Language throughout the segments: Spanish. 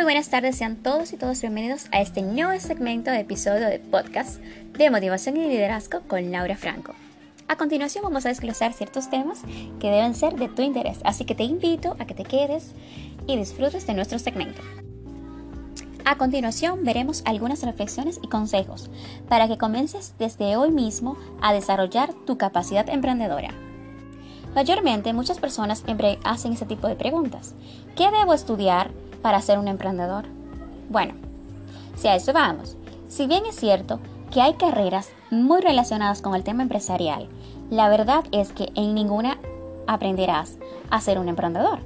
Muy buenas tardes, sean todos y todas bienvenidos a este nuevo segmento de episodio de podcast de motivación y liderazgo con Laura Franco. A continuación vamos a desglosar ciertos temas que deben ser de tu interés, así que te invito a que te quedes y disfrutes de nuestro segmento. A continuación veremos algunas reflexiones y consejos para que comiences desde hoy mismo a desarrollar tu capacidad emprendedora. Mayormente muchas personas hacen ese tipo de preguntas. ¿Qué debo estudiar para ser un emprendedor? Bueno, si a eso vamos, si bien es cierto que hay carreras muy relacionadas con el tema empresarial, la verdad es que en ninguna aprenderás a ser un emprendedor.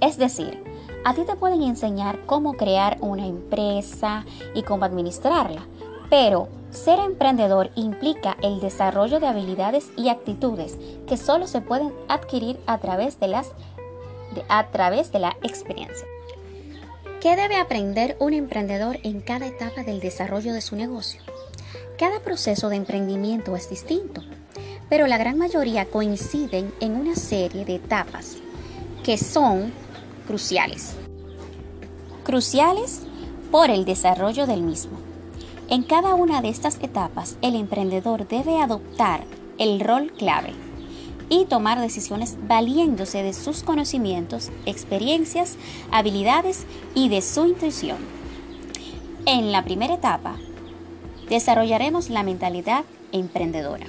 Es decir, a ti te pueden enseñar cómo crear una empresa y cómo administrarla, pero ser emprendedor implica el desarrollo de habilidades y actitudes que solo se pueden adquirir a través de, las, a través de la experiencia. ¿Qué debe aprender un emprendedor en cada etapa del desarrollo de su negocio? Cada proceso de emprendimiento es distinto, pero la gran mayoría coinciden en una serie de etapas que son cruciales. Cruciales por el desarrollo del mismo. En cada una de estas etapas, el emprendedor debe adoptar el rol clave y tomar decisiones valiéndose de sus conocimientos, experiencias, habilidades y de su intuición. En la primera etapa, desarrollaremos la mentalidad emprendedora.